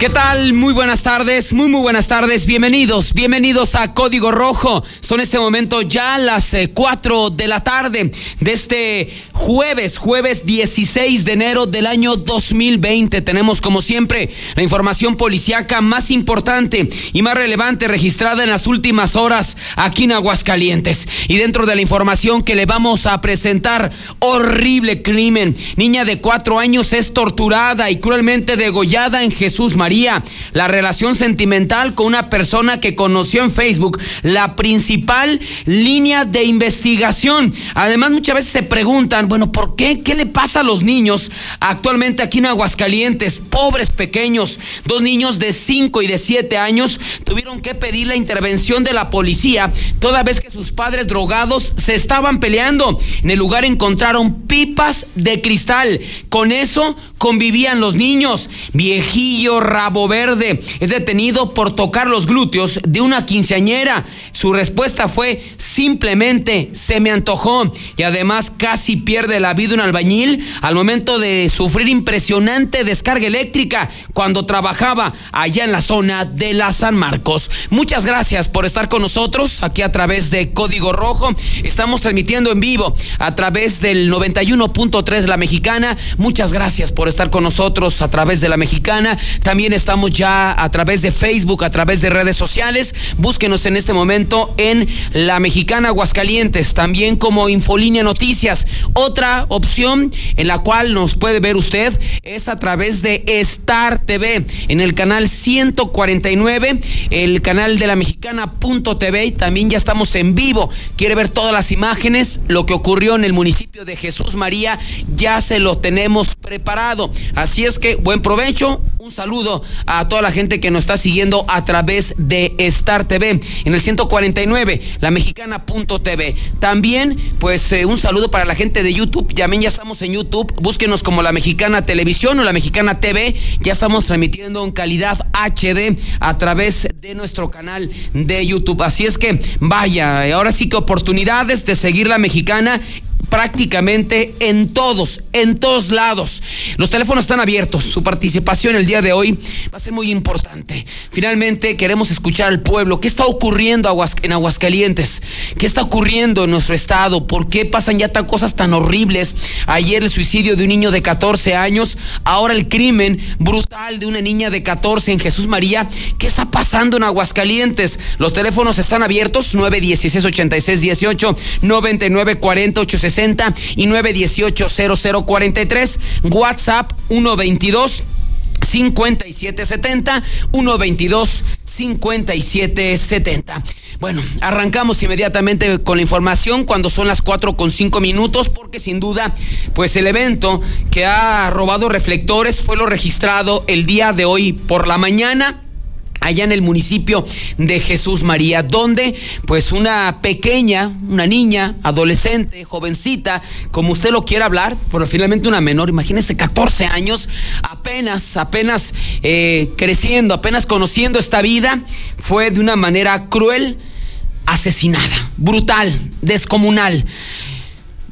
¿Qué tal? Muy buenas tardes, muy muy buenas tardes, bienvenidos, bienvenidos a Código Rojo. Son este momento ya las 4 eh, de la tarde de este jueves, jueves 16 de enero del año 2020. Tenemos como siempre la información policiaca más importante y más relevante registrada en las últimas horas aquí en Aguascalientes. Y dentro de la información que le vamos a presentar, horrible crimen. Niña de cuatro años es torturada y cruelmente degollada en Jesús María la relación sentimental con una persona que conoció en Facebook, la principal línea de investigación. Además, muchas veces se preguntan, bueno, ¿por qué? ¿Qué le pasa a los niños actualmente aquí en Aguascalientes? Pobres pequeños, dos niños de 5 y de 7 años tuvieron que pedir la intervención de la policía toda vez que sus padres drogados se estaban peleando. En el lugar encontraron pipas de cristal. Con eso convivían los niños. Viejillo, rabo verde, es detenido por tocar los glúteos de una quinceañera. Su respuesta fue simplemente se me antojó y además casi pierde la vida un albañil al momento de sufrir impresionante descarga eléctrica cuando trabajaba allá en la zona de la San Marcos. Muchas gracias por estar con nosotros aquí a través de Código Rojo. Estamos transmitiendo en vivo a través del 91.3 La Mexicana. Muchas gracias por estar con nosotros a través de la mexicana. También estamos ya a través de Facebook, a través de redes sociales. Búsquenos en este momento en la mexicana Aguascalientes, también como Infolínea Noticias. Otra opción en la cual nos puede ver usted es a través de Star TV en el canal 149, el canal de la mexicana.tv. También ya estamos en vivo. Quiere ver todas las imágenes, lo que ocurrió en el municipio de Jesús María, ya se lo tenemos preparado. Así es que buen provecho, un saludo a toda la gente que nos está siguiendo a través de Star TV en el 149, la mexicana.tv. También, pues eh, un saludo para la gente de YouTube, también ya estamos en YouTube, búsquenos como la mexicana televisión o la mexicana TV, ya estamos transmitiendo en calidad HD a través de nuestro canal de YouTube. Así es que vaya, ahora sí que oportunidades de seguir la mexicana prácticamente en todos, en todos lados. Los teléfonos están abiertos. Su participación el día de hoy va a ser muy importante. Finalmente queremos escuchar al pueblo. ¿Qué está ocurriendo en Aguascalientes? ¿Qué está ocurriendo en nuestro estado? ¿Por qué pasan ya tan cosas tan horribles? Ayer el suicidio de un niño de 14 años, ahora el crimen brutal de una niña de 14 en Jesús María. ¿Qué está pasando en Aguascalientes? Los teléfonos están abiertos 916 86 18 99 40 860 y 918-0043. WhatsApp 122 5770 122 5770. Bueno, arrancamos inmediatamente con la información cuando son las 4 con 5 minutos, porque sin duda, pues el evento que ha robado reflectores fue lo registrado el día de hoy por la mañana allá en el municipio de Jesús María, donde pues una pequeña, una niña, adolescente, jovencita, como usted lo quiera hablar, pero finalmente una menor, imagínese 14 años, apenas, apenas eh, creciendo, apenas conociendo esta vida, fue de una manera cruel asesinada, brutal, descomunal.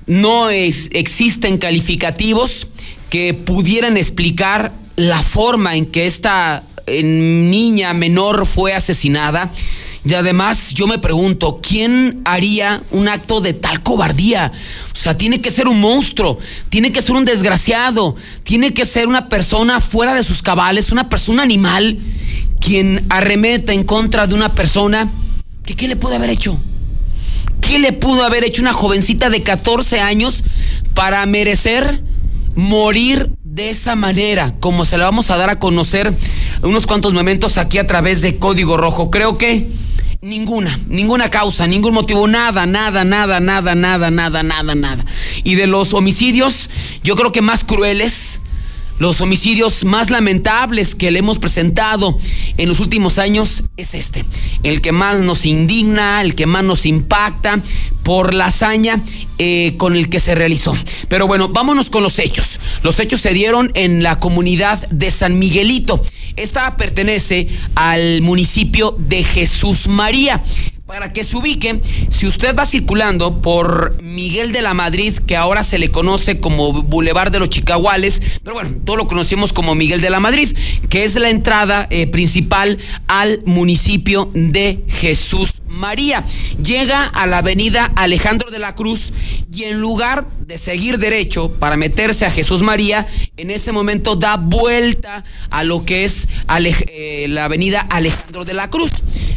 No es, existen calificativos que pudieran explicar la forma en que esta niña menor fue asesinada. Y además yo me pregunto, ¿quién haría un acto de tal cobardía? O sea, tiene que ser un monstruo, tiene que ser un desgraciado, tiene que ser una persona fuera de sus cabales, una persona animal, quien arremeta en contra de una persona qué le puede haber hecho. ¿Qué le pudo haber hecho una jovencita de 14 años para merecer morir de esa manera? Como se la vamos a dar a conocer unos cuantos momentos aquí a través de Código Rojo. Creo que ninguna, ninguna causa, ningún motivo, nada, nada, nada, nada, nada, nada, nada, nada. Y de los homicidios, yo creo que más crueles, los homicidios más lamentables que le hemos presentado en los últimos años es este, el que más nos indigna, el que más nos impacta por la hazaña eh, con el que se realizó. Pero bueno, vámonos con los hechos. Los hechos se dieron en la comunidad de San Miguelito. Esta pertenece al municipio de Jesús María. Para que se ubique, si usted va circulando por Miguel de la Madrid, que ahora se le conoce como Boulevard de los Chicahuales, pero bueno, todos lo conocemos como Miguel de la Madrid, que es la entrada eh, principal al municipio de Jesús María. Llega a la avenida Alejandro de la Cruz y en lugar de seguir derecho para meterse a Jesús María, en ese momento da vuelta a lo que es eh, la avenida Alejandro de la Cruz.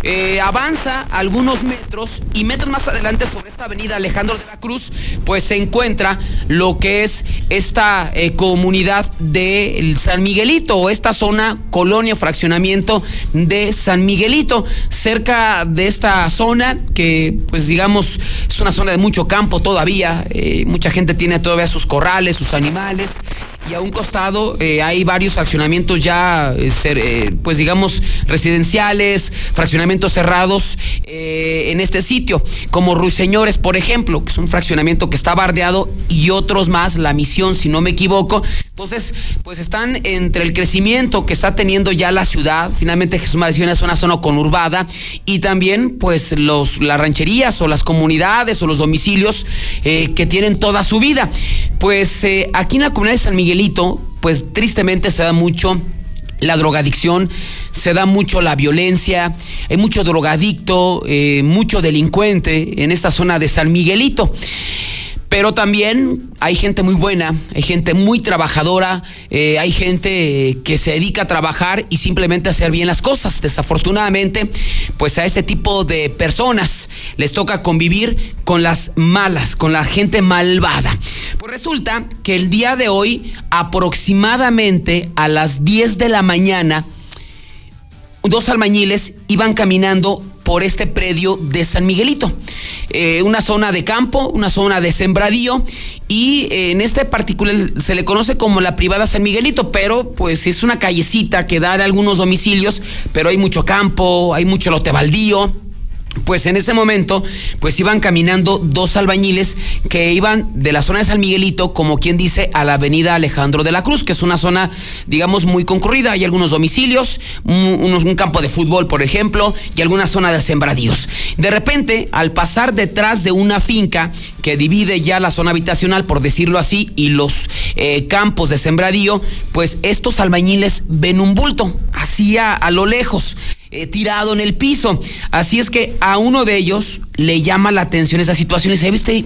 Eh, avanza algunos metros y metros más adelante sobre esta avenida Alejandro de la Cruz, pues se encuentra lo que es esta eh, comunidad de San Miguelito o esta zona, colonia, fraccionamiento de San Miguelito, cerca de esta zona que pues digamos es una zona de mucho campo todavía, eh, mucha gente tiene todavía sus corrales, sus animales y a un costado eh, hay varios fraccionamientos ya, eh, eh, pues digamos, residenciales, fraccionamientos cerrados en este sitio, como Ruiseñores, por ejemplo, que es un fraccionamiento que está bardeado, y otros más, La Misión, si no me equivoco. Entonces, pues están entre el crecimiento que está teniendo ya la ciudad, finalmente Jesús María es una zona conurbada, y también, pues, los, las rancherías o las comunidades o los domicilios que tienen toda su vida. Pues aquí en la comunidad de San Miguel, pues tristemente se da mucho la drogadicción, se da mucho la violencia, hay mucho drogadicto, eh, mucho delincuente en esta zona de San Miguelito. Pero también hay gente muy buena, hay gente muy trabajadora, eh, hay gente que se dedica a trabajar y simplemente a hacer bien las cosas. Desafortunadamente, pues a este tipo de personas les toca convivir con las malas, con la gente malvada. Pues resulta que el día de hoy, aproximadamente a las 10 de la mañana, dos albañiles iban caminando por este predio de San Miguelito. Eh, una zona de campo, una zona de sembradío y eh, en este particular se le conoce como la privada San Miguelito, pero pues es una callecita que da de algunos domicilios, pero hay mucho campo, hay mucho lote baldío. Pues en ese momento, pues iban caminando dos albañiles que iban de la zona de San Miguelito, como quien dice, a la avenida Alejandro de la Cruz, que es una zona, digamos, muy concurrida. Hay algunos domicilios, un, campo de fútbol, por ejemplo, y alguna zona de sembradíos. De repente, al pasar detrás de una finca que divide ya la zona habitacional, por decirlo así, y los eh, campos de sembradío, pues estos albañiles ven un bulto, así a lo lejos. Eh, tirado en el piso. Así es que a uno de ellos le llama la atención esa situación y dice, ¿viste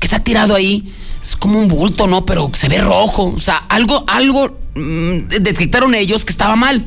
que está tirado ahí? Es como un bulto, ¿no? Pero se ve rojo. O sea, algo, algo mm, detectaron ellos que estaba mal.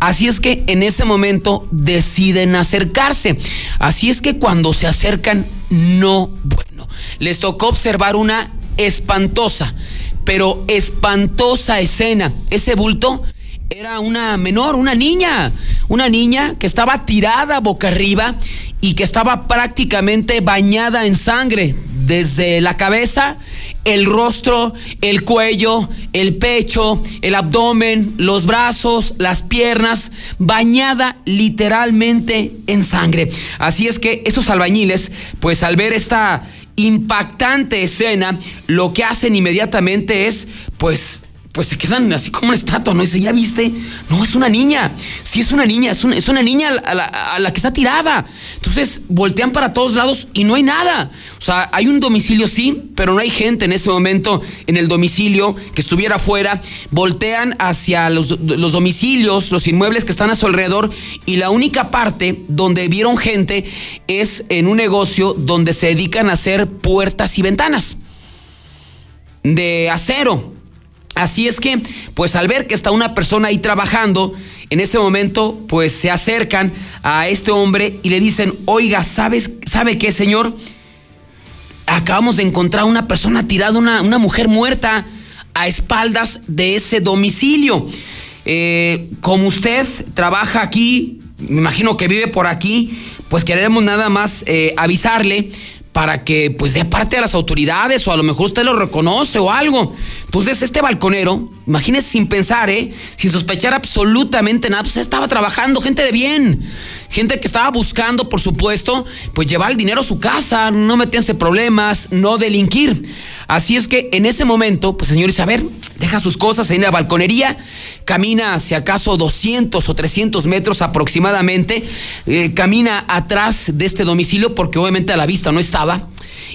Así es que en ese momento deciden acercarse. Así es que cuando se acercan, no, bueno, les tocó observar una espantosa, pero espantosa escena. Ese bulto era una menor, una niña, una niña que estaba tirada boca arriba y que estaba prácticamente bañada en sangre desde la cabeza, el rostro, el cuello, el pecho, el abdomen, los brazos, las piernas, bañada literalmente en sangre. Así es que esos albañiles, pues al ver esta impactante escena, lo que hacen inmediatamente es, pues, pues se quedan así como una estatua, ¿no? dice, ¿ya viste? No, es una niña. Sí, es una niña, es una, es una niña a la, a la, que está tirada. Entonces voltean para todos lados y no hay nada. O sea, hay un domicilio, sí, pero no hay gente en ese momento en el domicilio que estuviera afuera. Voltean hacia los, los domicilios, los inmuebles que están a su alrededor y la única parte donde vieron gente es en un negocio donde se dedican a hacer puertas y ventanas de acero. Así es que, pues al ver que está una persona ahí trabajando, en ese momento, pues se acercan a este hombre y le dicen, oiga, ¿sabes, ¿sabe qué, señor? acabamos de encontrar una persona tirada, una, una mujer muerta a espaldas de ese domicilio. Eh, como usted trabaja aquí, me imagino que vive por aquí, pues queremos nada más eh, avisarle para que pues dé parte a las autoridades o a lo mejor usted lo reconoce o algo. Entonces este balconero, imagínese sin pensar, ¿eh? sin sospechar absolutamente nada, pues estaba trabajando, gente de bien, gente que estaba buscando, por supuesto, pues llevar el dinero a su casa, no meterse problemas, no delinquir. Así es que en ese momento, pues señor Isabel, deja sus cosas en la balconería, camina hacia acaso 200 o 300 metros aproximadamente, eh, camina atrás de este domicilio porque obviamente a la vista no estaba,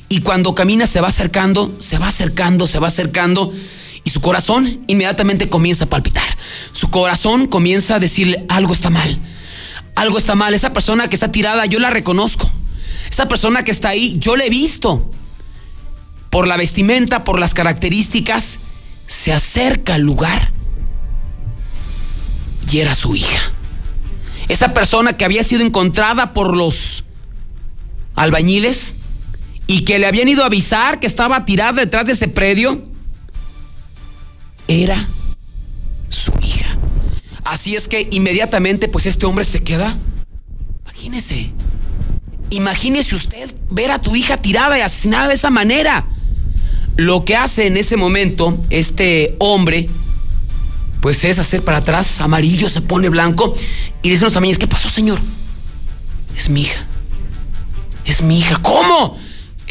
y cuando camina se va acercando, se va acercando, se va acercando, y su corazón inmediatamente comienza a palpitar. Su corazón comienza a decirle, algo está mal, algo está mal, esa persona que está tirada yo la reconozco, esa persona que está ahí yo la he visto. Por la vestimenta, por las características, se acerca al lugar y era su hija. Esa persona que había sido encontrada por los albañiles y que le habían ido a avisar que estaba tirada detrás de ese predio, era su hija. Así es que inmediatamente pues este hombre se queda. Imagínese. Imagínese usted ver a tu hija tirada y asesinada de esa manera. Lo que hace en ese momento este hombre, pues es hacer para atrás, amarillo, se pone blanco y dice a los ¿qué pasó, señor? Es mi hija. Es mi hija. ¿Cómo?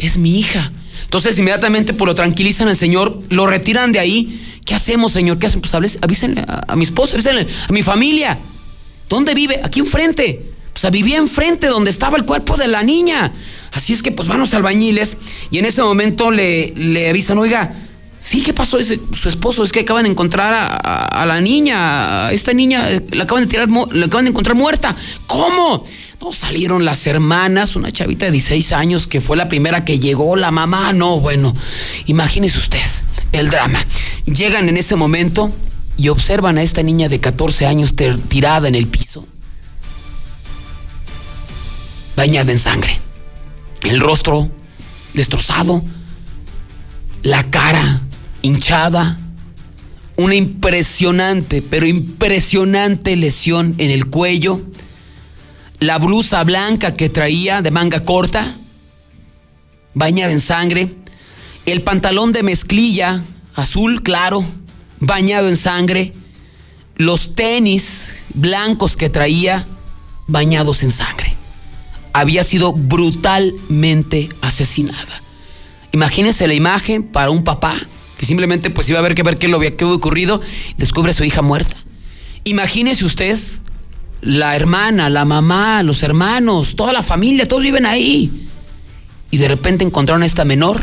Es mi hija. Entonces inmediatamente pues lo tranquilizan al señor, lo retiran de ahí. ¿Qué hacemos, señor? ¿Qué hacen? Pues avísenle a, mi esposa, avísenle a mi familia. ¿Dónde vive? Aquí enfrente. O sea, vivía enfrente donde estaba el cuerpo de la niña. Así es que pues van los albañiles y en ese momento le, le avisan, oiga, sí, ¿qué pasó? Su esposo es que acaban de encontrar a, la niña, a esta niña, eh, la acaban de tirar, la acaban de encontrar muerta. ¿Cómo? Salieron las hermanas, una chavita de 16 años que fue la primera que llegó, la mamá, no, bueno, imagínese usted el drama. Llegan en ese momento y observan a esta niña de 14 años tirada en el piso, bañada en sangre el rostro destrozado, la cara hinchada, una impresionante, pero impresionante lesión en el cuello, la blusa blanca que traía de manga corta, bañada en sangre, el pantalón de mezclilla azul claro, bañado en sangre, los tenis blancos que traía, bañados en sangre había sido brutalmente asesinada. Imagínense la imagen para un papá que simplemente pues iba a ver qué ver qué lo había, ocurrido descubre a su hija muerta. Imagínese usted la hermana, la mamá, los hermanos, toda la familia, todos viven ahí. Y de repente encontraron a esta menor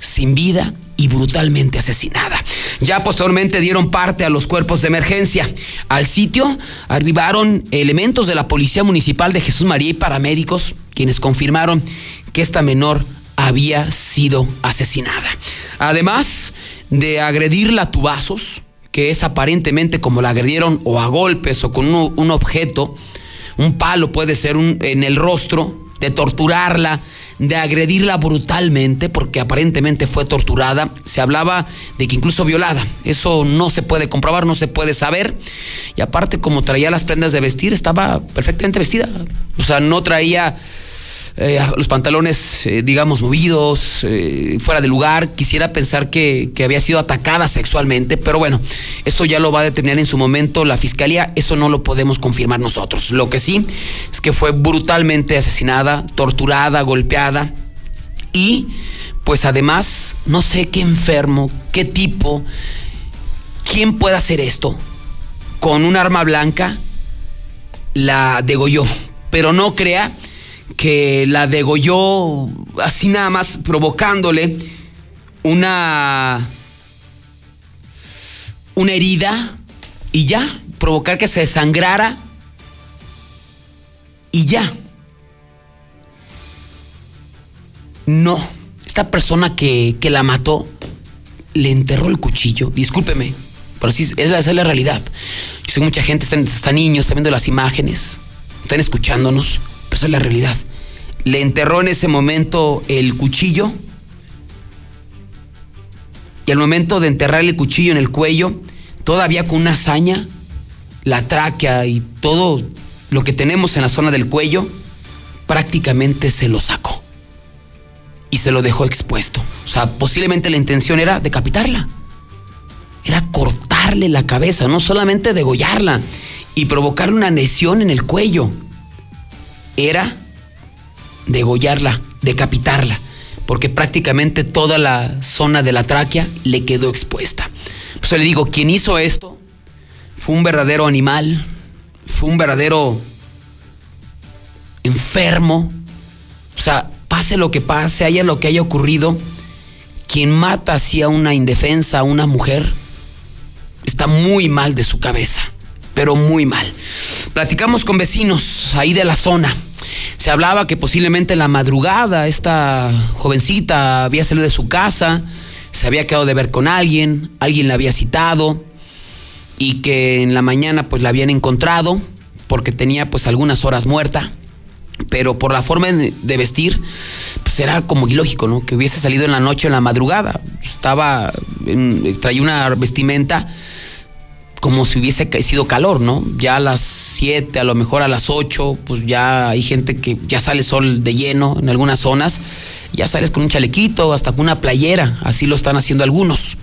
sin vida y brutalmente asesinada. Ya posteriormente dieron parte a los cuerpos de emergencia. Al sitio arribaron elementos de la Policía Municipal de Jesús María y paramédicos, quienes confirmaron que esta menor había sido asesinada. Además de agredirla a tubazos, que es aparentemente como la agredieron o a golpes o con un, objeto, un palo puede ser un, en el rostro, de torturarla, de agredirla brutalmente, porque aparentemente fue torturada. Se hablaba de que incluso violada. Eso no se puede comprobar, no se puede saber. Y aparte, como traía las prendas de vestir, estaba perfectamente vestida. O sea, no traía eh, los pantalones, eh, digamos, movidos, eh, fuera de lugar. Quisiera pensar que, que, había sido atacada sexualmente, pero bueno, esto ya lo va a determinar en su momento la fiscalía. Eso no lo podemos confirmar nosotros. Lo que sí es que fue brutalmente asesinada, torturada, golpeada y, pues además, no sé qué enfermo, qué tipo, quién puede hacer esto con un arma blanca. La degolló, pero no crea que la degolló así nada más provocándole una una herida y ya, provocar que se desangrara y ya. No, esta persona que, que, la mató le enterró el cuchillo. Discúlpeme, pero sí, es la, es la realidad. Yo sé que mucha gente, está están niños, están viendo las imágenes, están escuchándonos, es la realidad. Le enterró en ese momento el cuchillo. Y al momento de enterrarle el cuchillo en el cuello, todavía con una hazaña, la tráquea y todo lo que tenemos en la zona del cuello, prácticamente se lo sacó. Y se lo dejó expuesto. O sea, posiblemente la intención era decapitarla, era cortarle la cabeza, no solamente degollarla y provocarle una lesión en el cuello, era degollarla, decapitarla, porque prácticamente toda la zona de la tráquea le quedó expuesta. Pues le digo, quien hizo esto fue un verdadero animal, fue un verdadero enfermo. O sea, pase lo que pase, haya lo que haya ocurrido, quien mata así a una indefensa, a una mujer, está muy mal de su cabeza, pero muy mal. Platicamos con vecinos ahí de la zona. Se hablaba que posiblemente en la madrugada esta jovencita había salido de su casa, se había quedado de ver con alguien, alguien la había citado y que en la mañana pues la habían encontrado porque tenía pues algunas horas muerta, pero por la forma de vestir pues era como ilógico, ¿no? Que hubiese salido en la noche en la madrugada. Estaba traía una vestimenta como si hubiese sido calor, ¿no? Ya a las 7, a lo mejor a las 8, pues ya hay gente que ya sale sol de lleno en algunas zonas, ya sales con un chalequito, hasta con una playera, así lo están haciendo algunos.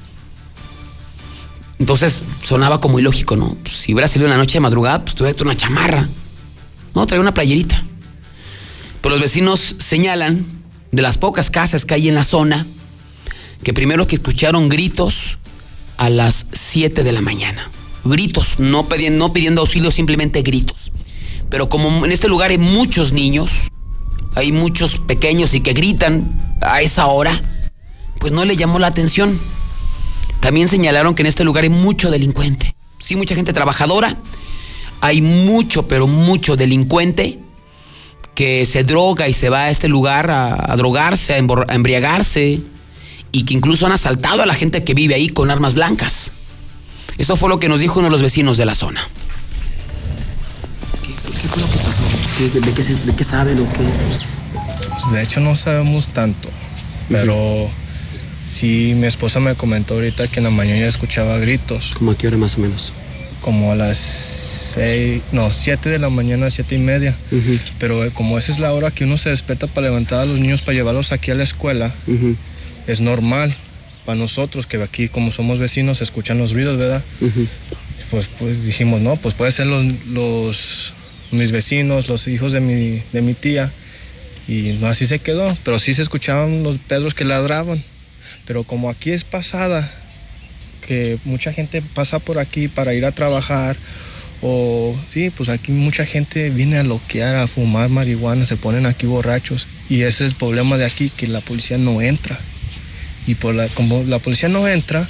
Entonces sonaba como ilógico, ¿no? Pues, si hubiera salido en la noche de madrugada, pues tuviera una chamarra, ¿no? Traía una playerita. Pero los vecinos señalan de las pocas casas que hay en la zona que primero que escucharon gritos a las 7 de la mañana gritos, no pidiendo, no pidiendo auxilio, simplemente gritos. Pero como en este lugar hay muchos niños, hay muchos pequeños y que gritan a esa hora, pues no le llamó la atención. También señalaron que en este lugar hay mucho delincuente. Sí, mucha gente trabajadora, hay mucho, pero mucho delincuente que se droga y se va a este lugar a, drogarse, a embriagarse y que incluso han asaltado a la gente que vive ahí con armas blancas. Esto fue lo que nos dijo uno de los vecinos de la zona. ¿Qué, fue lo que pasó? de, qué, saben o qué? Pues, de hecho no sabemos tanto, pero sí mi esposa me comentó ahorita que en la mañana escuchaba gritos. ¿Cómo a qué hora más o menos? Como a las seis, no, siete de la mañana, siete y media. Pero eh, como esa es la hora que uno se despierta para levantar a los niños para llevarlos aquí a la escuela, es normal para nosotros, que aquí como somos vecinos, escuchan los ruidos, ¿verdad? pues, pues dijimos, no, pues puede ser los, los, mis vecinos, los hijos de mi, de mi tía. Y no así se quedó, pero sí se escuchaban los pedros que ladraban. Pero como aquí es pasada, que mucha gente pasa por aquí para ir a trabajar, o sí, pues aquí mucha gente viene a loquear, a fumar marihuana, se ponen aquí borrachos. Y ese es el problema de aquí, que la policía no entra. Y por la, como la policía no entra,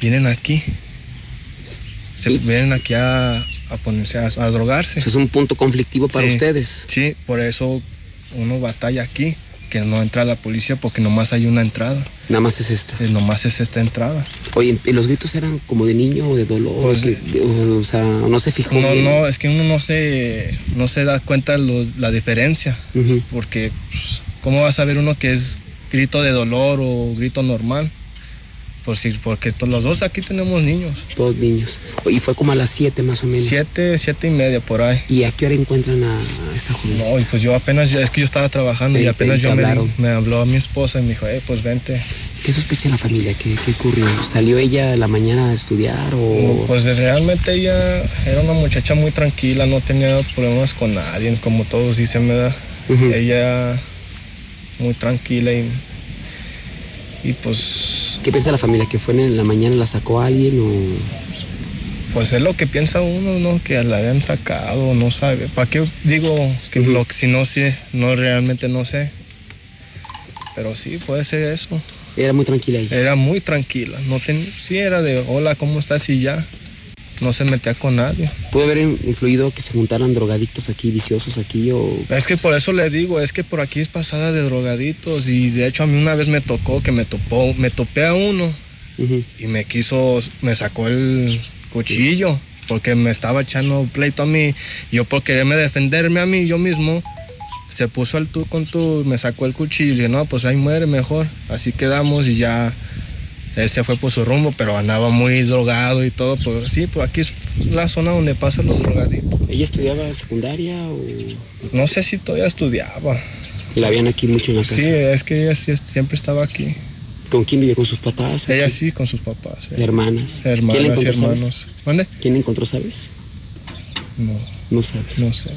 vienen aquí. Se vienen aquí a, ponerse a, drogarse. es un punto conflictivo para ustedes. Sí, por eso uno batalla aquí, que no entra la policía porque nomás hay una entrada. Nada más es esta. Eh, nomás es esta entrada. Oye, ¿y los gritos eran como de niño o de dolor? Pues, o, sea, no se fijó. No, no, es que uno no se, no se da cuenta la diferencia. Porque, pues, ¿cómo va a saber uno que es grito de dolor o grito normal. Por si, porque los dos aquí tenemos niños. Todos niños. Y fue como a las 7 más o menos. 7, 7 y media por ahí. ¿Y a qué hora encuentran a, esta joven? No, pues yo apenas, es que yo estaba trabajando y apenas yo me, me, habló a mi esposa y me dijo, eh, pues vente. ¿Qué sospecha la familia? ¿Qué, ¿Qué, ocurrió? ¿Salió ella la mañana a estudiar o...? pues realmente ella era una muchacha muy tranquila, no tenía problemas con nadie, como todos dicen, ¿verdad? Ella muy tranquila y, y pues... ¿Qué piensa la familia? ¿Que fue en la mañana la sacó alguien o...? Pues es lo que piensa uno, ¿no? Que la habían sacado, no sabe. ¿Para qué digo que lo, si no sé, no realmente no sé? Pero sí, puede ser eso. Era muy tranquila ella. Era muy tranquila. No ten, sí, era de hola, ¿cómo estás? Y ya no se metía con nadie. ¿Puede haber influido que se juntaran drogadictos aquí, viciosos aquí o...? Es que por eso le digo, es que por aquí es pasada de drogaditos y de hecho a mí una vez me tocó que me topó, me topé a uno y me quiso, me sacó el cuchillo porque me estaba echando pleito a mí. Yo por quererme defenderme a mí yo mismo, se puso al tú con tú, me sacó el cuchillo y dije, no, pues ahí muere mejor. Así quedamos y ya él se fue por su rumbo, pero andaba muy drogado y todo. Pues sí, pues aquí es la zona donde pasan los drogaditos. ¿Ella estudiaba secundaria o...? No sé si todavía estudiaba. ¿Y la habían aquí mucho en la casa? Sí, es que ella sí, siempre estaba aquí. ¿Con quién vive? ¿Con sus papás? Ella sí, con sus papás. eh. ¿Hermanas? Hermanas ¿Quién la y encontró, hermanos. sabes? ¿Mande? ¿Quién encontró, sabes? No, No sabes. no sé.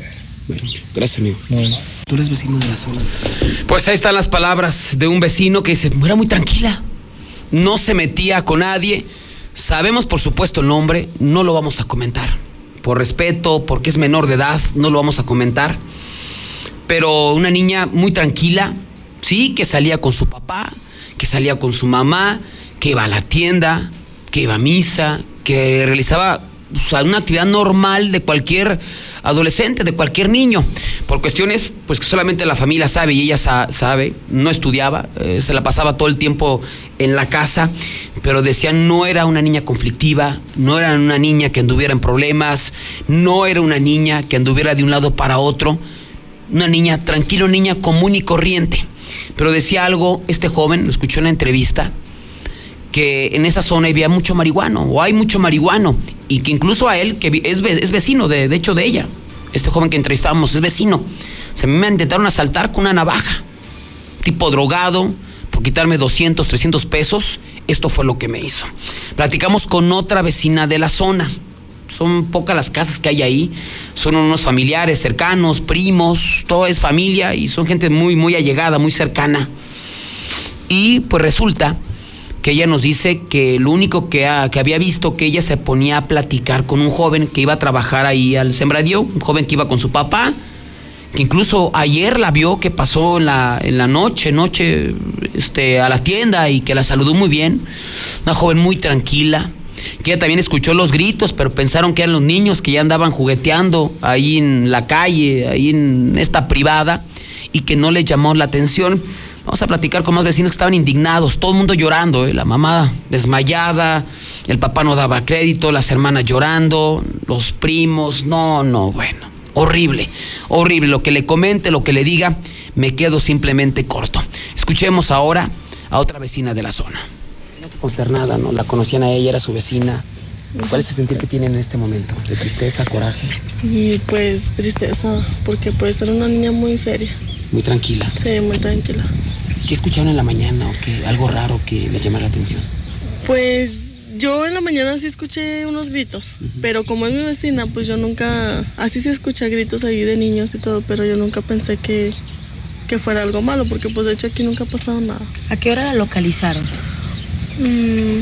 Bueno, gracias, amigo. No. Tú eres vecino de la zona. Pues ahí están las palabras de un vecino que dice, era muy tranquila, no se metía con nadie. Sabemos por supuesto el nombre, no lo vamos a comentar. Por respeto, porque es menor de edad, no lo vamos a comentar. Pero una niña muy tranquila, sí, que salía con su papá, que salía con su mamá, que iba a la tienda, que iba a misa, que realizaba una actividad normal de cualquier adolescente, de cualquier niño. Por cuestiones, pues que solamente la familia sabe y ella sa- sabe, no estudiaba, eh, se la pasaba todo el tiempo en la casa, pero decían no era una niña conflictiva, no era una niña que anduviera en problemas, no era una niña que anduviera de un lado para otro, una niña tranquila, niña común y corriente. Pero decía algo este joven, lo escuchó en la entrevista, que en esa zona había mucho marihuano, o hay mucho marihuano, y que incluso a él, que es, ve- es vecino, de, de hecho, de ella, este joven que entrevistábamos, es vecino. O sea, me intentaron asaltar con una navaja, tipo drogado, por quitarme 200, 300 pesos, esto fue lo que me hizo. Platicamos con otra vecina de la zona. Son pocas las casas que hay ahí. Son unos familiares cercanos, primos, todo es familia y son gente muy, muy allegada, muy cercana. Y pues resulta que ella nos dice que lo único que, ha- que había visto que ella se ponía a platicar con un joven que iba a trabajar ahí al sembradío, un joven que iba con su papá, que incluso ayer la vio que pasó en la, en la noche, noche, este, a la tienda y que la saludó muy bien. Una joven muy tranquila, que ella también escuchó los gritos, pero pensaron que eran los niños que ya andaban jugueteando ahí en la calle, ahí en esta privada, y que no les llamó la atención. Vamos a platicar con más vecinos que estaban indignados, todo el mundo llorando, ¿eh? la mamá desmayada, el papá no daba crédito, las hermanas llorando, los primos, no, no, bueno, horrible, horrible, lo que le comente, lo que le diga, me quedo simplemente corto. Escuchemos ahora a otra vecina de la zona. Consternada, ¿no? La conocían a ella, era su vecina. ¿Cuál es el sentir que tiene en este momento? ¿De tristeza, coraje? Y pues tristeza, porque pues era una niña muy seria, Muy tranquila. sí, muy tranquila. ¿Qué escucharon en la mañana o qué? Algo raro que les llama la atención. Pues yo en la mañana sí escuché unos gritos, pero como es mi vecina, pues yo nunca, así se escucha gritos ahí de niños y todo, pero yo nunca pensé que, que fuera algo malo, porque pues de hecho aquí nunca ha pasado nada. ¿A qué hora la localizaron? Mm,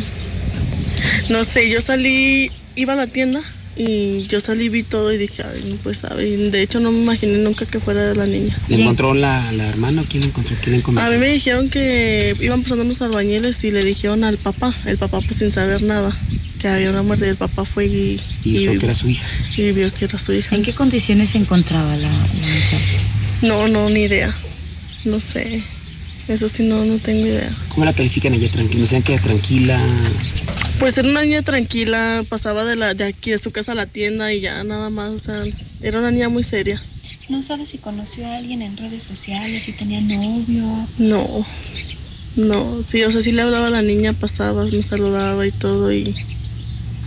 no sé, yo salí, iba a la tienda y yo salí, vi todo y dije, ay, no pues sabe, y de hecho no me imaginé nunca que fuera la niña. ¿Le encontró la, la hermana o quién le encontró? ¿Quién le encontró? A mí me dijeron que iban pasando unos albañiles y le dijeron al papá, el papá pues sin saber nada, que había una muerte y el papá fue y, Y dijo que era su hija. y vio que era su hija. ¿En qué condiciones se encontraba la, la muchacha? No, no, ni idea. No sé. Eso sí, no, no tengo idea. ¿Cómo la califican ella? Tranquila. Me decían que era tranquila. Pues era una niña tranquila, pasaba de, la, de aquí, de su casa a la tienda y ya nada más. O sea, era una niña muy seria. ¿No sabes si conoció a alguien en redes sociales, si tenía novio? No, no, sí, o sea, sí le hablaba a la niña, pasaba, me saludaba y todo y...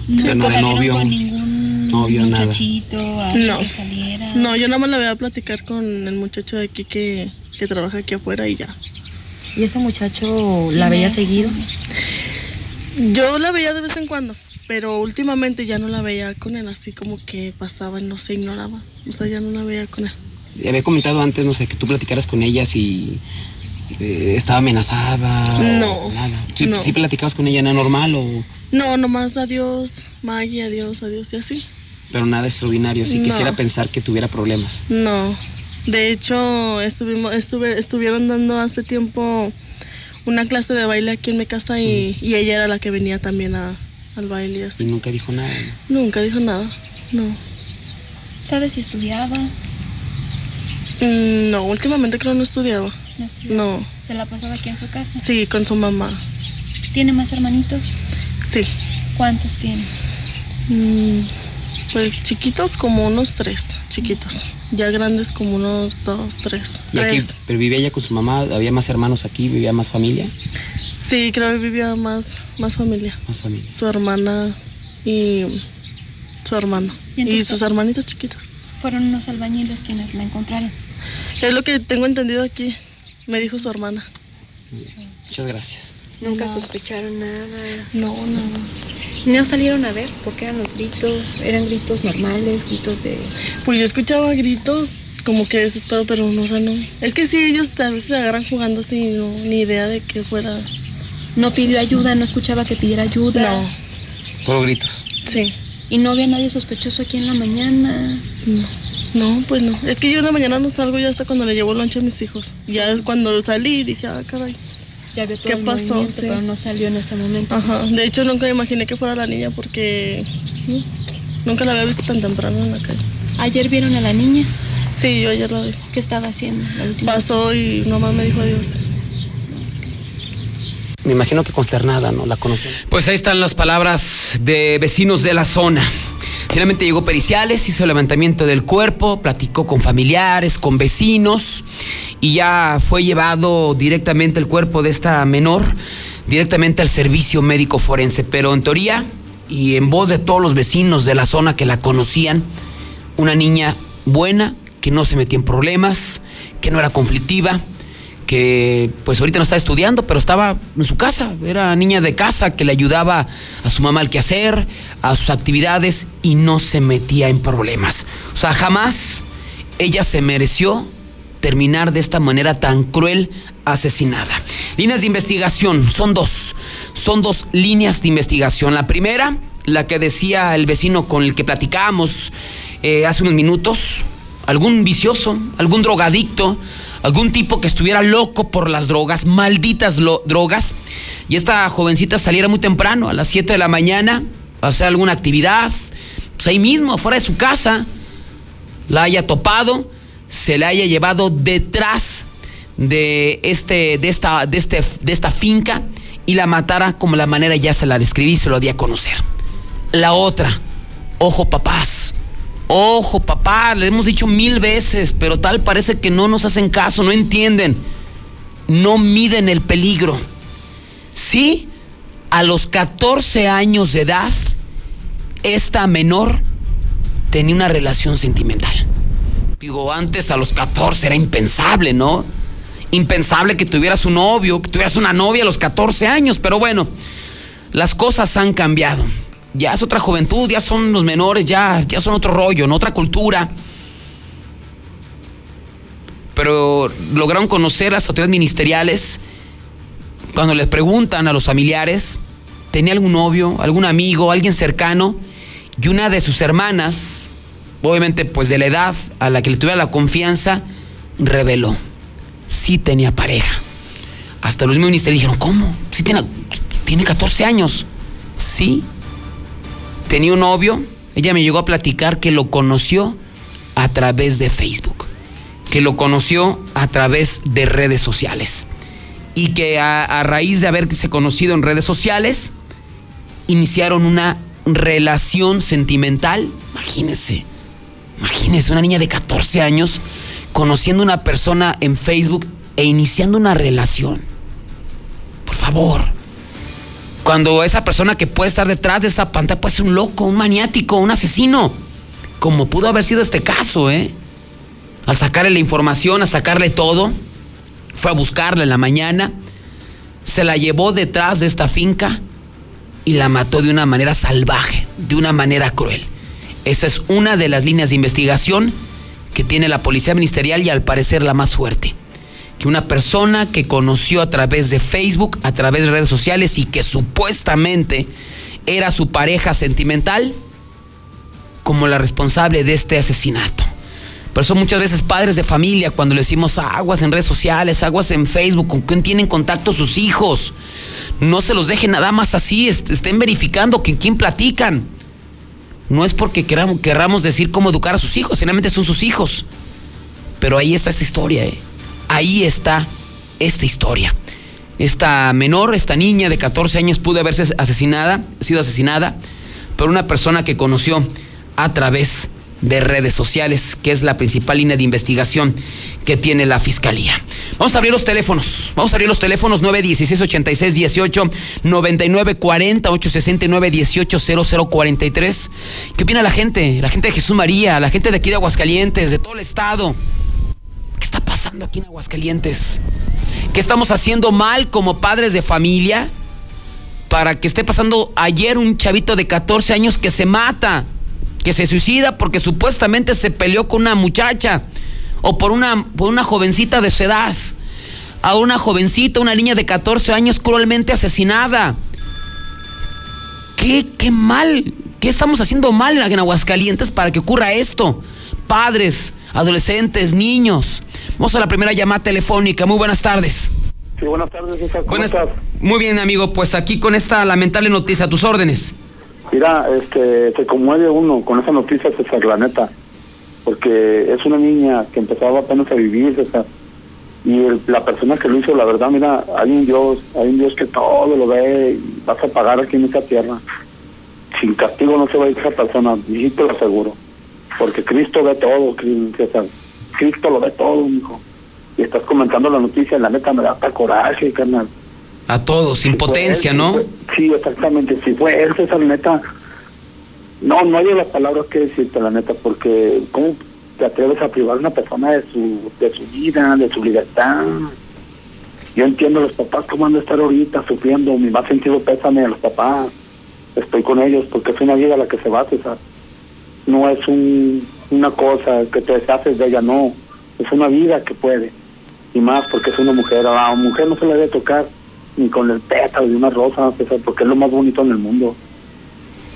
No, Pero no de novio, con ningún novio, nada. muchachito, alguien No. que saliera. No, yo nada más la voy a platicar con el muchacho de aquí que, que trabaja aquí afuera y ya. ¿Y ese muchacho la ¿Quién veía es? seguido? Yo la veía de vez en cuando, pero últimamente ya no la veía con él, así como que pasaba y no se ignoraba. O sea, ya no la veía con él. Había comentado antes, no sé, que tú platicaras con ella si eh, estaba amenazada. o No, Nada. ¿Sí, no. sí platicabas con ella, ¿no normal o...? No, nomás adiós, Maggie, adiós, adiós y así. Pero nada extraordinario. Así No. quisiera pensar que tuviera problemas. No. De hecho, estuvimos, estuve, estuvieron dando hace tiempo una clase de baile aquí en mi casa y, y ella era la que venía también a- al baile y Y así. nunca dijo nada. ¿no? Nunca dijo nada. No. ¿Sabes si estudiaba? Mm, No, últimamente creo no estudiaba. No estudiaba. No. ¿Se la pasaba aquí en su casa? Sí, con su mamá. ¿Tiene más hermanitos? Sí. ¿Cuántos tiene? Mm, Pues chiquitos como unos tres, chiquitos. Ya grandes como unos dos, tres. ¿Y aquí, tres. pero vivía ella con su mamá? ¿Había más hermanos aquí? ¿Vivía más familia? Sí, creo que vivía más, más familia. Más familia. Su hermana y su hermano. ¿Y Y, sus hermanitos chiquitos. Fueron unos albañiles quienes la encontraron. Es lo que tengo entendido aquí. Me dijo su hermana. Muchas gracias. Nunca sospecharon nada. No, nada. No salieron a ver por qué eran los gritos. Eran gritos normales, gritos de. Pues yo escuchaba gritos como que desesperado, pero no, o sea, no. Es que sí, ellos a veces se agarran jugando así, no, ni idea de que fuera. No pidió ayuda, no escuchaba que pidiera ayuda. No, Puro gritos. sí. Y no había nadie sospechoso aquí en la mañana. No, no, pues no. Es que yo en la mañana no salgo ya hasta cuando le llevo lonche a mis hijos. Ya es cuando salí dije, ah, caray. Ya vio todo ¿Qué el pasó? movimiento, Sí. pero no salió en ese momento. Ajá. De hecho, nunca me imaginé que fuera la niña porque nunca la había visto tan temprano en la calle. Ayer vieron a la niña. Sí, yo ayer la vi. ¿Qué estaba haciendo la última vez? Pasó y nomás me dijo adiós. Me imagino que consternada, ¿no? La conocen. Pues ahí están las palabras de vecinos de la zona. Finalmente llegó Periciales, hizo el levantamiento del cuerpo, platicó con familiares, con vecinos y ya fue llevado directamente el cuerpo de esta menor directamente al servicio médico forense. Pero en teoría y en voz de todos los vecinos de la zona que la conocían, una niña buena, que no se metía en problemas, que no era conflictiva, que pues ahorita no está estudiando, pero estaba en su casa, era niña de casa que le ayudaba a su mamá al quehacer, a sus actividades y no se metía en problemas. O sea, jamás ella se mereció terminar de esta manera tan cruel asesinada. Líneas de investigación, son dos, son dos líneas de investigación. La primera, la que decía el vecino con el que platicábamos eh, hace unos minutos, algún vicioso, algún drogadicto, algún tipo que estuviera loco por las drogas, malditas drogas, y esta jovencita saliera muy temprano, a las 7 de la mañana, a hacer alguna actividad, pues ahí mismo, afuera de su casa, la haya topado, se la haya llevado detrás de, este, de, esta, de, este, de esta finca y la matara como la manera ya se la describí, se lo di a conocer. La otra, ojo papás, ojo papá, le hemos dicho mil veces, pero tal parece que no nos hacen caso, no entienden, no miden el peligro. Sí, a los 14 años de edad, esta menor tenía una relación sentimental. Digo, antes a los 14 era impensable, ¿no? Impensable que tuvieras un novio, que tuvieras una novia a los 14 años, pero bueno, las cosas han cambiado. Ya es otra juventud, ya son los menores, ya, ya son otro rollo, ¿no? otra cultura. Pero lograron conocer las autoridades ministeriales cuando les preguntan a los familiares, ¿tenía algún novio, algún amigo, alguien cercano? Y una de sus hermanas, obviamente pues de la edad a la que le tuviera la confianza, reveló, sí tenía pareja. Hasta los ministerios dijeron, ¿cómo? Sí tiene, tiene 14 años. Sí. Tenía un novio, ella me llegó a platicar que lo conoció a través de Facebook, que lo conoció a través de redes sociales y que a, raíz de haberse conocido en redes sociales, iniciaron una relación sentimental. Imagínense, imagínense, una niña de 14 años conociendo a una persona en Facebook e iniciando una relación. Por favor. Cuando esa persona que puede estar detrás de esa pantalla puede ser un loco, un maniático, un asesino. Como pudo haber sido este caso, ¿eh? Al sacarle la información, a sacarle todo, fue a buscarla en la mañana, se la llevó detrás de esta finca y la mató de una manera salvaje, de una manera cruel. Esa es una de las líneas de investigación que tiene la Policía Ministerial y al parecer la más fuerte. Que una persona que conoció a través de Facebook, a través de redes sociales y que supuestamente era su pareja sentimental, como la responsable de este asesinato. Por eso muchas veces padres de familia, cuando le decimos aguas en redes sociales, aguas en Facebook, con quién tienen contacto sus hijos, no se los dejen nada más así, est- estén verificando con quién platican. No es porque queramos, decir cómo educar a sus hijos, finalmente son sus hijos. Pero ahí está esta historia, ¿eh? Ahí está esta historia. Esta menor, esta niña de 14 años pudo haberse asesinada, sido asesinada por una persona que conoció a través de redes sociales, que es la principal línea de investigación que tiene la fiscalía. Vamos a abrir los teléfonos. Vamos a abrir los teléfonos 916 86 18 99 40 869 18 0043. ¿Qué opina la gente? La gente de Jesús María, la gente de aquí de Aguascalientes, de todo el estado. ¿Qué está pasando aquí en Aguascalientes? ¿Qué estamos haciendo mal como padres de familia para que esté pasando ayer un chavito de 14 años que se mata? que se suicida porque supuestamente se peleó con una muchacha o por una, por una jovencita de su edad. A una jovencita, una niña de 14 años cruelmente asesinada. ¿Qué, qué mal? ¿Qué estamos haciendo mal en Aguascalientes para que ocurra esto? Padres, adolescentes, niños. Vamos a la primera llamada telefónica. Muy buenas tardes. Sí, buenas tardes, César. ¿Cómo Buenas- estás? Muy bien, amigo. Pues aquí con esta lamentable noticia, a tus órdenes. Mira, este, te conmueve uno con esa noticia, César, la neta. Porque es una niña que empezaba apenas a vivir, César. Y el- la persona que lo hizo, la verdad, mira, hay un Dios, hay un Dios que todo lo ve y vas a pagar aquí en esta tierra. Sin castigo no se va a ir esa persona, y te lo aseguro. Porque Cristo ve todo, César. Cristo lo ve todo, hijo. Y estás comentando la noticia, la neta me da hasta coraje, carnal. A todos, Si impotencia, fue él, ¿no? si fue- Sí, exactamente. Si fue él, César, neta. No, no hay las palabras que decirte, la neta, porque ¿cómo te atreves a privar a una persona de su, de su vida, de su libertad? Yo entiendo a los papás cómo han de estar ahorita sufriendo. Mi más sentido pésame a los papás. Estoy con ellos porque es una vida la que se va, César. No es un, una cosa que te deshaces de ella, no. Es una vida que puede. Y más porque es una mujer. A la mujer no se le debe tocar ni con el pétalo de una rosa, César, porque es lo más bonito en el mundo.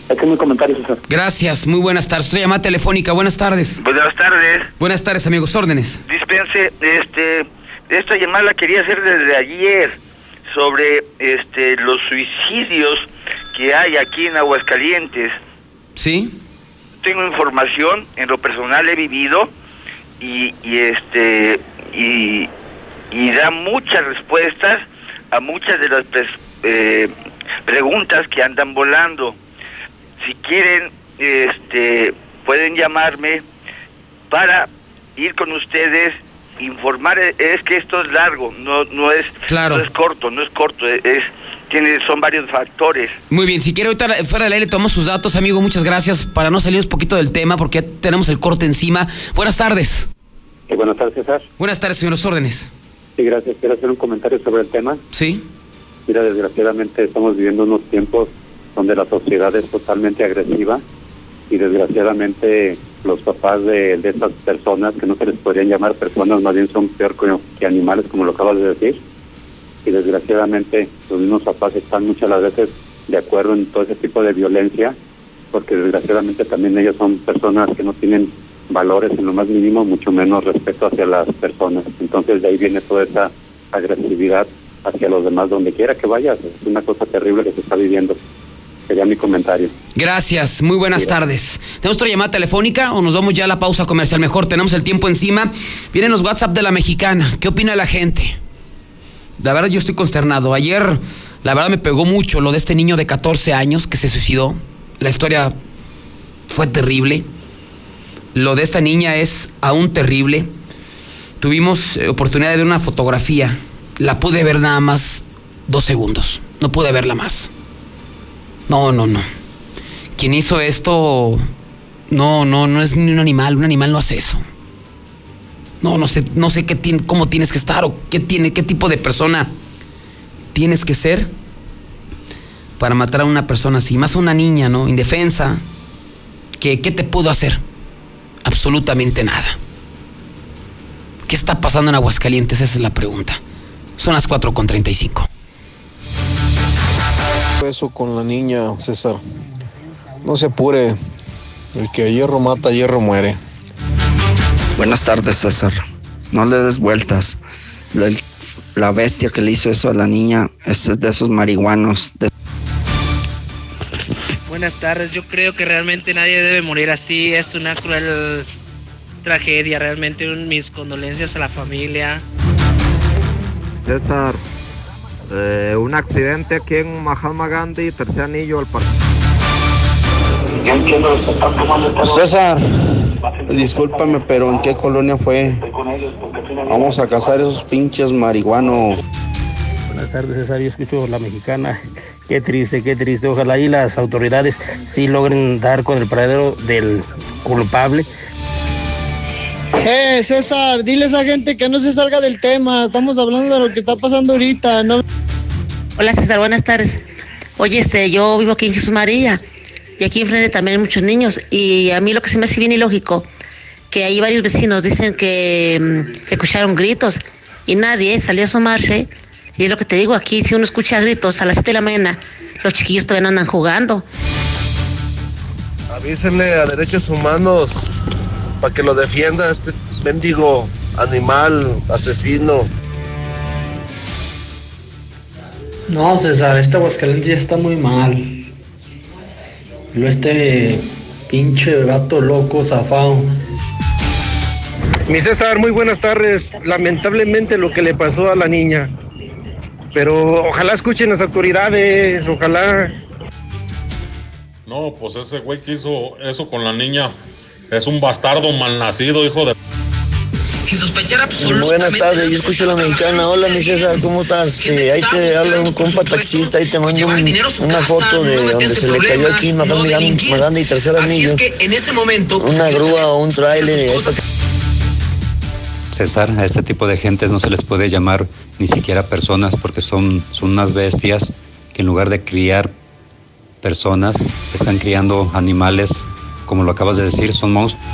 Este es mi comentario, César. Gracias, muy buenas tardes. Otra llamada telefónica, buenas tardes. Buenas tardes. Buenas tardes, amigos, órdenes. Dispense, este, esta llamada la quería hacer desde ayer sobre este los suicidios que hay aquí en Aguascalientes. ¿Sí? Tengo información, en lo personal he vivido y, y este y, y da muchas respuestas a muchas de las pres- eh, preguntas que andan volando. Si quieren, este, pueden llamarme para ir con ustedes, informar. Es que esto es largo, no no es Claro. no es corto, no es corto, es, es- tiene son varios factores. Muy bien, si quiere ahorita fuera del aire tomamos sus datos, amigo, muchas gracias para no salirnos un poquito del tema porque ya tenemos el corte encima. Buenas tardes. Eh, buenas tardes, César. Buenas tardes, señores, órdenes. Sí, gracias. Quiero hacer un comentario sobre el tema. ¿Sí? Mira, desgraciadamente estamos viviendo unos tiempos donde la sociedad es totalmente agresiva y desgraciadamente los papás de, de estas personas, que no se les podrían llamar personas, más bien son peor que, que animales, como lo acabas de decir. Y desgraciadamente los mismos papás están muchas las veces de acuerdo en todo ese tipo de violencia, porque desgraciadamente también ellos son personas que no tienen valores en lo más mínimo, mucho menos respeto hacia las personas. Entonces de ahí viene toda esa agresividad hacia los demás donde quiera que vayas. Es una cosa terrible que se está viviendo. Sería mi comentario. Gracias, muy buenas tardes. ¿Tenemos otra llamada telefónica o nos vamos ya a la pausa comercial? Mejor, tenemos el tiempo encima. Vienen los WhatsApp de la mexicana. ¿Qué opina la gente? La verdad yo estoy consternado. Ayer, la verdad me pegó mucho lo de este niño de 14 años que se suicidó. La historia fue terrible. Lo de esta niña es aún terrible. Tuvimos eh, oportunidad de ver una fotografía. La pude ver nada más dos segundos. No pude verla más. No, no, no. Quien hizo esto, no, no, no es ni un animal. Un animal no hace eso. No, no sé, no sé qué cómo tienes que estar o qué tiene, qué tipo de persona tienes que ser para matar a una persona así, más una niña, ¿no? Indefensa. ¿Qué, ¿Qué te pudo hacer? Absolutamente nada. ¿Qué está pasando en Aguascalientes? Esa es la pregunta. Son las 4 con 35. Eso con la niña, César. No se apure. El que hierro mata, hierro muere. Buenas tardes, César. No le des vueltas. La, la bestia que le hizo eso a la niña ese es de esos marihuanos. de- Buenas tardes, yo creo que realmente nadie debe morir así, es una cruel tragedia, realmente un- mis condolencias a la familia. César, eh, un accidente aquí en Mahatma Gandhi, tercer anillo al parque. César, discúlpame, pero ¿en qué colonia fue? Vamos a cazar esos pinches marihuanos. Buenas tardes, César. Yo escucho la mexicana. Qué triste, qué triste. Ojalá y las autoridades sí logren dar con el paradero del culpable. Eh, César, dile a esa gente que no se salga del tema. Estamos hablando de lo que está pasando ahorita, ¿no? Hola César, buenas tardes. Oye, este, yo vivo aquí en Jesús María y aquí enfrente también hay muchos niños y a mí lo que se me hace bien ilógico, que hay varios vecinos dicen que, mm, que escucharon gritos y nadie salió a asomarse y es lo que te digo aquí, si uno escucha gritos a las 7 de la mañana, los chiquillos todavía no andan jugando. Avísenle a derechos humanos para que lo defienda este mendigo animal asesino. No, César, este Aguascalientes ya está muy mal. Lo este pinche gato loco zafado. Mi César, muy buenas tardes. Lamentablemente lo que le pasó a la niña. Pero ojalá escuchen las autoridades, ojalá. No, pues ese güey que hizo eso con la niña es un bastardo malnacido, hijo de... Sin sospechar Buenas tardes, yo escucho la mexicana. Hola, mi César, ¿cómo estás? Eh, ahí te habla un compa taxista, ahí te mando un- una foto de donde se le cayó aquí Magán y Tercer Anillo. en ese momento... Una grúa o un trailer. César, a este tipo de gentes no se les puede llamar ni siquiera personas porque son, son unas bestias que en lugar de criar personas, están criando animales, como lo acabas de decir, son monstruos.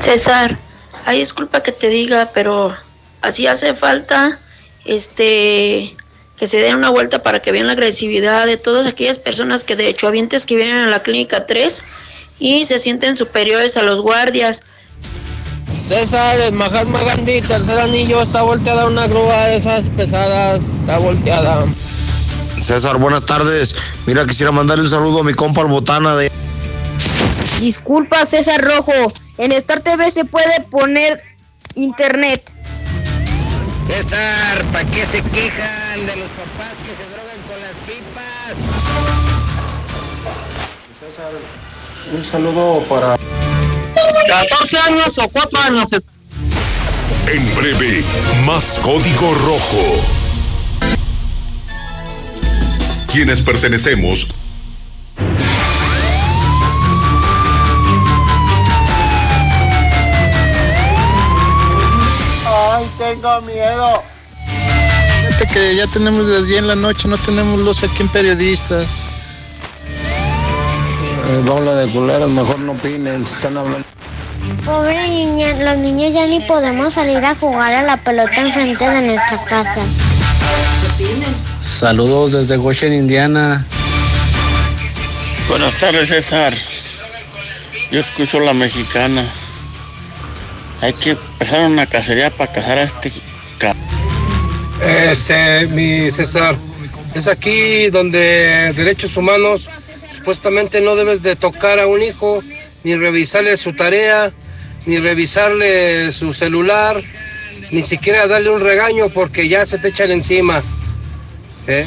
César, ay, disculpa que te diga, pero así hace falta este que se den una vuelta para que vean la agresividad de todas aquellas personas que derechohabientes que vienen a la clínica 3 y se sienten superiores a los guardias. César, el Mahatma Gandhi, tercer anillo, está volteada una grúa de esas pesadas, está volteada. César, buenas tardes. Mira, quisiera mandarle un saludo a mi compa el Botana de... Disculpa, César Rojo. En Star TV se puede poner internet. César, ¿para qué se quejan de los papás que se drogan con las pipas? César, un saludo para... 14 años o 4 años. En breve, más código rojo. Quienes pertenecemos tengo miedo. Fíjate que ya tenemos las 10 en la noche, no tenemos luz aquí en periodistas. Bola de culeros, mejor no opinen. Están hablando. Pobre niña, los niños ya ni podemos salir a jugar a la pelota enfrente de nuestra casa. Saludos desde Goshen, Indiana. Buenas tardes, César. Yo escucho la mexicana. Hay que empezar una cacería para cazar a este. Este, mi César, es aquí donde derechos humanos supuestamente no debes de tocar a un hijo, ni revisarle su tarea, ni revisarle su celular, ni siquiera darle un regaño porque ya se te echan encima. ¿Eh?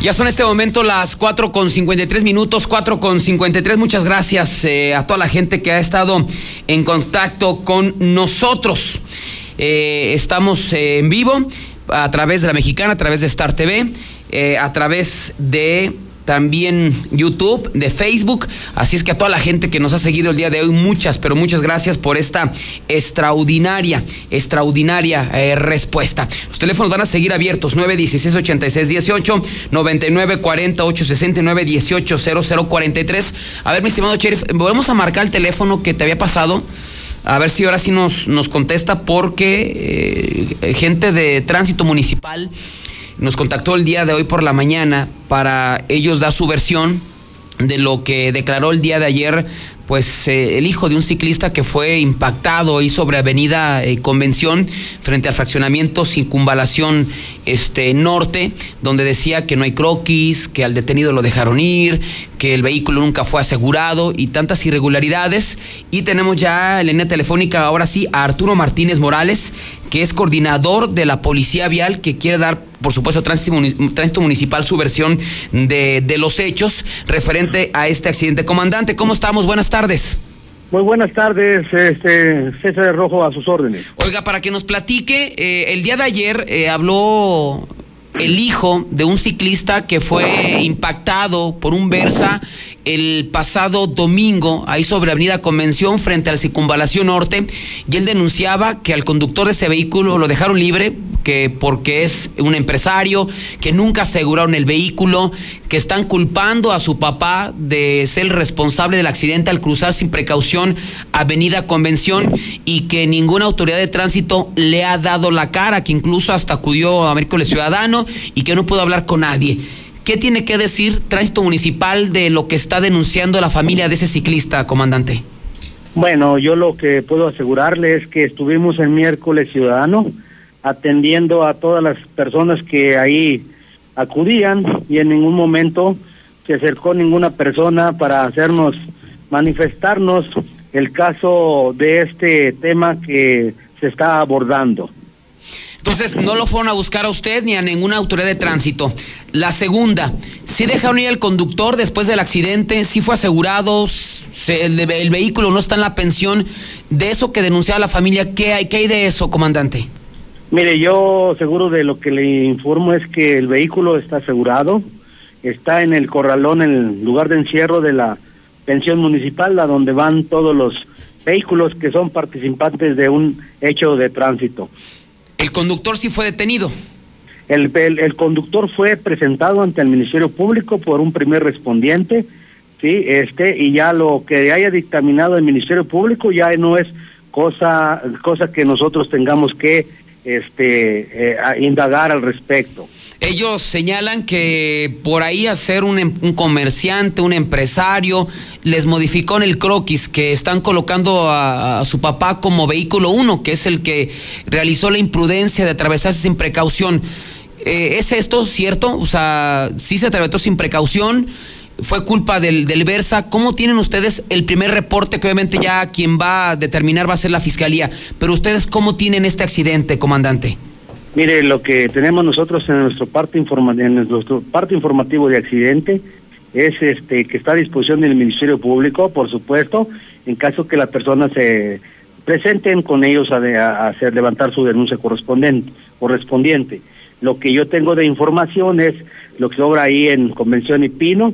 Ya son este momento las 4 con 53 minutos, 4 con 53. Muchas gracias eh, a toda la gente que ha estado en contacto con nosotros. Eh, estamos eh, en vivo a través de la mexicana, a través de Star TV, a través de también YouTube, de Facebook. Así es que a toda la gente que nos ha seguido el día de hoy, muchas, pero muchas gracias por esta extraordinaria, extraordinaria eh, respuesta. Los teléfonos van a seguir abiertos, 916 86 18 99 40 869 18 0043. A ver, mi estimado sheriff, volvemos a marcar el teléfono que te había pasado. A ver si ahora sí nos, nos contesta porque eh, gente de tránsito municipal nos contactó el día de hoy por la mañana para ellos dar su versión de lo que declaró el día de ayer pues eh, el hijo de un ciclista que fue impactado ahí sobre Avenida eh, Convención frente al fraccionamiento Circunvalación este, Norte, donde decía que no hay croquis, que al detenido lo dejaron ir, que el vehículo nunca fue asegurado y tantas irregularidades. Y tenemos ya en línea telefónica ahora sí a Arturo Martínez Morales, que es coordinador de la Policía Vial, que quiere dar, por supuesto, Tránsito, Municipal su versión de, de los hechos referente a este accidente. Comandante, ¿cómo estamos? Buenas tardes. Muy buenas tardes, este, César Rojo, a sus órdenes. Oiga, para que nos platique, eh, el día de ayer eh, habló el hijo de un ciclista que fue impactado por un Versa el pasado domingo, ahí sobre Avenida Convención, frente a la Circunvalación Norte, y él denunciaba que al conductor de ese vehículo lo dejaron libre, que porque es un empresario, que nunca aseguraron el vehículo, que están culpando a su papá de ser el responsable del accidente al cruzar sin precaución Avenida Convención y que ninguna autoridad de tránsito le ha dado la cara, que incluso hasta acudió a Miércoles Ciudadano y que no pudo hablar con nadie. ¿Qué tiene que decir Tránsito Municipal de lo que está denunciando la familia de ese ciclista, comandante? Bueno, yo lo que puedo asegurarle es que estuvimos el miércoles ciudadano atendiendo a todas las personas que ahí acudían y en ningún momento se acercó ninguna persona para hacernos manifestarnos el caso de este tema que se está abordando. Entonces, no lo fueron a buscar a usted ni a ninguna autoridad de tránsito. La segunda, si dejaron ir al conductor después del accidente? ¿Sí fue asegurado? el, el, vehículo no está en la pensión? De eso que denunciaba la familia, ¿qué hay, ¿qué hay de eso, comandante? Mire, yo seguro de lo que le informo es que el vehículo está asegurado, está en el corralón, en el lugar de encierro de la pensión municipal, a donde van todos los vehículos que son participantes de un hecho de tránsito. ¿El conductor sí fue detenido? El, el, conductor fue presentado ante el Ministerio Público por un primer respondiente, sí, este, y ya lo que haya dictaminado el Ministerio Público ya no es cosa, cosa que nosotros tengamos que este, eh, indagar al respecto. Ellos señalan que por ahí hacer un, em, un, comerciante, un empresario, les modificó en el croquis que están colocando a, su papá como vehículo uno, que es el que realizó la imprudencia de atravesarse sin precaución. Eh, ¿Es esto cierto? O sea, sí se atravesó sin precaución, fue culpa del, del Versa. ¿Cómo tienen ustedes el primer reporte que obviamente ya quien va a determinar va a ser la fiscalía? Pero ustedes, ¿cómo tienen este accidente, comandante? Mire, lo que tenemos nosotros en nuestro parte, informa en nuestro parte informativo de accidente es este que está a disposición del Ministerio Público, por supuesto, en caso que la persona se presenten con ellos a, hacer levantar su denuncia correspondiente, correspondiente. Lo que yo tengo de información es lo que obra ahí en Convención y Pino,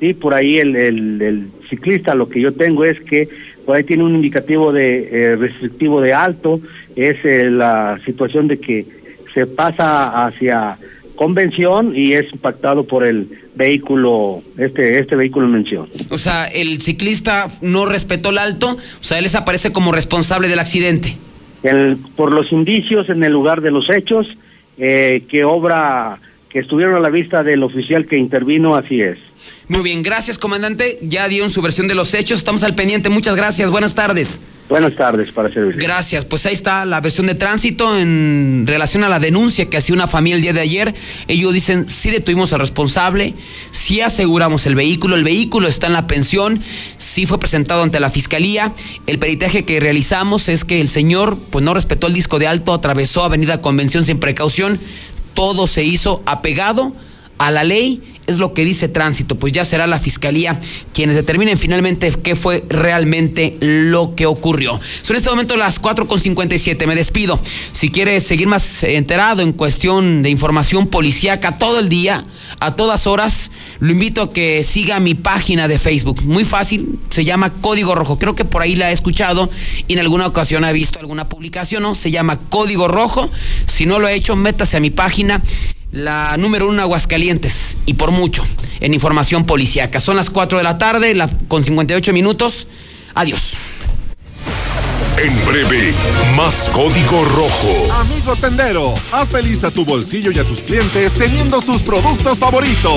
y por ahí el, el, ciclista, lo que yo tengo es que por ahí tiene un indicativo de eh, restrictivo de alto, es eh, la situación de que se pasa hacia convención y es impactado por el vehículo, este, este vehículo en mención. O sea, el ciclista no respetó el alto, o sea, él desaparece como responsable del accidente. El, por los indicios en el lugar de los hechos, eh, que obra, que estuvieron a la vista del oficial que intervino, así es. Muy bien, gracias comandante, ya dio su versión de los hechos, estamos al pendiente, muchas gracias, buenas tardes. Buenas tardes, para servir. Gracias, pues ahí está la versión de tránsito en relación a la denuncia que hacía una familia el día de ayer. Ellos dicen, sí detuvimos al responsable, sí aseguramos el vehículo, el vehículo está en la pensión, sí fue presentado ante la fiscalía. El peritaje que realizamos es que el señor pues no respetó el disco de alto, atravesó Avenida Convención sin precaución, todo se hizo apegado a la ley es lo que dice tránsito, pues ya será la fiscalía quienes determinen finalmente qué fue realmente lo que ocurrió. Son en este momento las 4.57, me despido. Si quieres seguir más enterado en cuestión de información policíaca todo el día, a todas horas, lo invito a que siga mi página de Facebook. Muy fácil, se llama Código Rojo. Creo que por ahí la he escuchado y en alguna ocasión ha visto alguna publicación, ¿no? Se llama Código Rojo. Si no lo he hecho, métase a mi página la número uno Aguascalientes y por mucho en información policíaca. Son las 4 de la tarde la, con 58 minutos. Adiós. En breve, más código rojo. Amigo tendero, haz feliz a tu bolsillo y a tus clientes teniendo sus productos favoritos.